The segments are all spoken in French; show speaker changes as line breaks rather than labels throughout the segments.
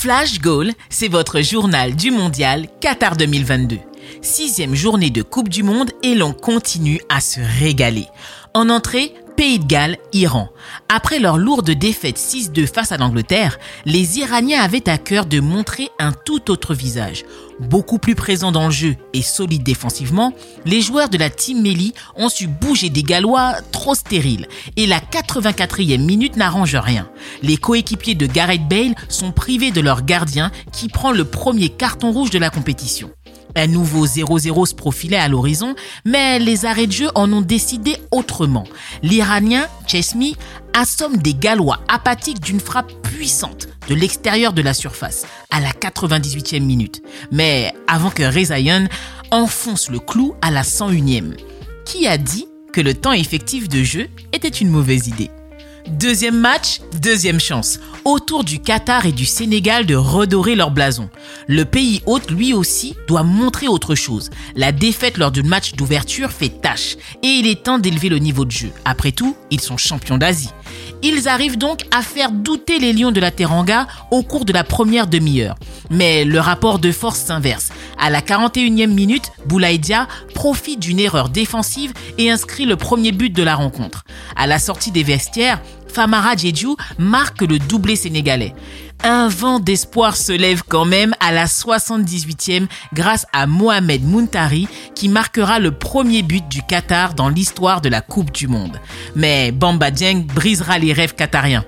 Flash Goal, c'est votre journal du mondial Qatar 2022. Sixième journée de Coupe du Monde et l'on continue à se régaler. En entrée, Pays de Galles, Iran. Après leur lourde défaite 6-2 face à l'Angleterre, les Iraniens avaient à cœur de montrer un tout autre visage. Beaucoup plus présents dans le jeu et solides défensivement, les joueurs de la Team Melli ont su bouger des Gallois trop stériles et la 84e minute n'arrange rien. Les coéquipiers de Gareth Bale sont privés de leur gardien qui prend le premier carton rouge de la compétition. Un nouveau 0-0 se profilait à l'horizon, mais les arrêts de jeu en ont décidé autrement. L'Iranien, Chesmi, assomme des Gallois apathiques d'une frappe puissante de l'extérieur de la surface, à la 98e minute. Mais avant que Rezayan enfonce le clou à la 101e. Qui a dit que le temps effectif de jeu était une mauvaise idée? Deuxième match, deuxième chance. Autour du Qatar et du Sénégal de redorer leur blason. Le pays hôte, lui aussi, doit montrer autre chose. La défaite lors du match d'ouverture fait tâche. Et il est temps d'élever le niveau de jeu. Après tout, ils sont champions d'Asie. Ils arrivent donc à faire douter les Lions de la Teranga au cours de la première demi-heure. Mais le rapport de force s'inverse. À la 41e minute, Boulaïdia profite d'une erreur défensive et inscrit le premier but de la rencontre. À la sortie des vestiaires, Famara Djedjou marque le doublé sénégalais. Un vent d'espoir se lève quand même à la 78e grâce à Mohamed Muntari qui marquera le premier but du Qatar dans l'histoire de la Coupe du Monde. Mais Bamba Dieng brisera les rêves qatariens.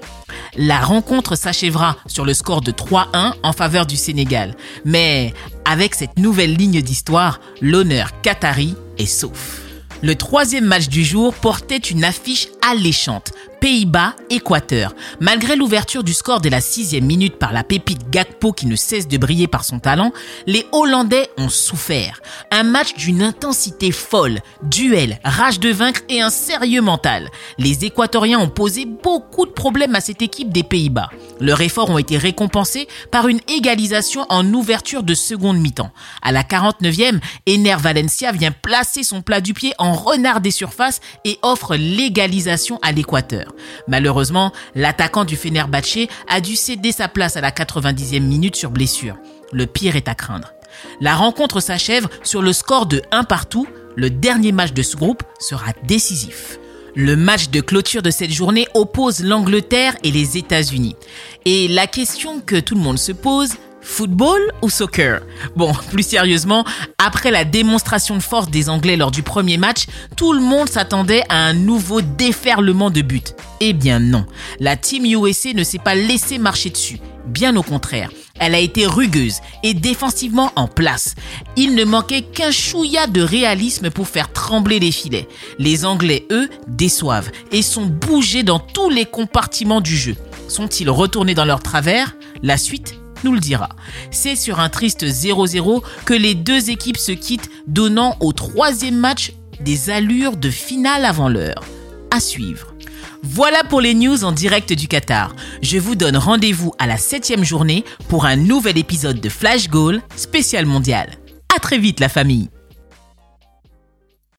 La rencontre s'achèvera sur le score de 3-1 en faveur du Sénégal. Mais avec cette nouvelle ligne d'histoire, l'honneur qatari est sauf. Le troisième match du jour portait une affiche alléchante. Pays-Bas, Équateur. Malgré l'ouverture du score de la sixième minute par la pépite Gakpo qui ne cesse de briller par son talent, les Hollandais ont souffert. Un match d'une intensité folle, duel, rage de vaincre et un sérieux mental. Les Équatoriens ont posé beaucoup de problèmes à cette équipe des Pays-Bas. Leurs efforts ont été récompensés par une égalisation en ouverture de seconde mi-temps. À la 49e, Ener Valencia vient placer son plat du pied en renard des surfaces et offre l'égalisation à l'Équateur. Malheureusement, l'attaquant du Fenerbahçe a dû céder sa place à la 90e minute sur blessure. Le pire est à craindre. La rencontre s'achève sur le score de 1 partout. Le dernier match de ce groupe sera décisif. Le match de clôture de cette journée oppose l'Angleterre et les États-Unis. Et la question que tout le monde se pose, Football ou soccer? Bon, plus sérieusement, après la démonstration de force des Anglais lors du premier match, tout le monde s'attendait à un nouveau déferlement de buts. Eh bien non, la Team USA ne s'est pas laissé marcher dessus. Bien au contraire, elle a été rugueuse et défensivement en place. Il ne manquait qu'un chouïa de réalisme pour faire trembler les filets. Les Anglais, eux, déçoivent et sont bougés dans tous les compartiments du jeu. Sont-ils retournés dans leur travers? La suite nous le dira. C'est sur un triste 0-0 que les deux équipes se quittent, donnant au troisième match des allures de finale avant l'heure. À suivre. Voilà pour les news en direct du Qatar. Je vous donne rendez-vous à la septième journée pour un nouvel épisode de Flash Goal spécial mondial. À très vite la famille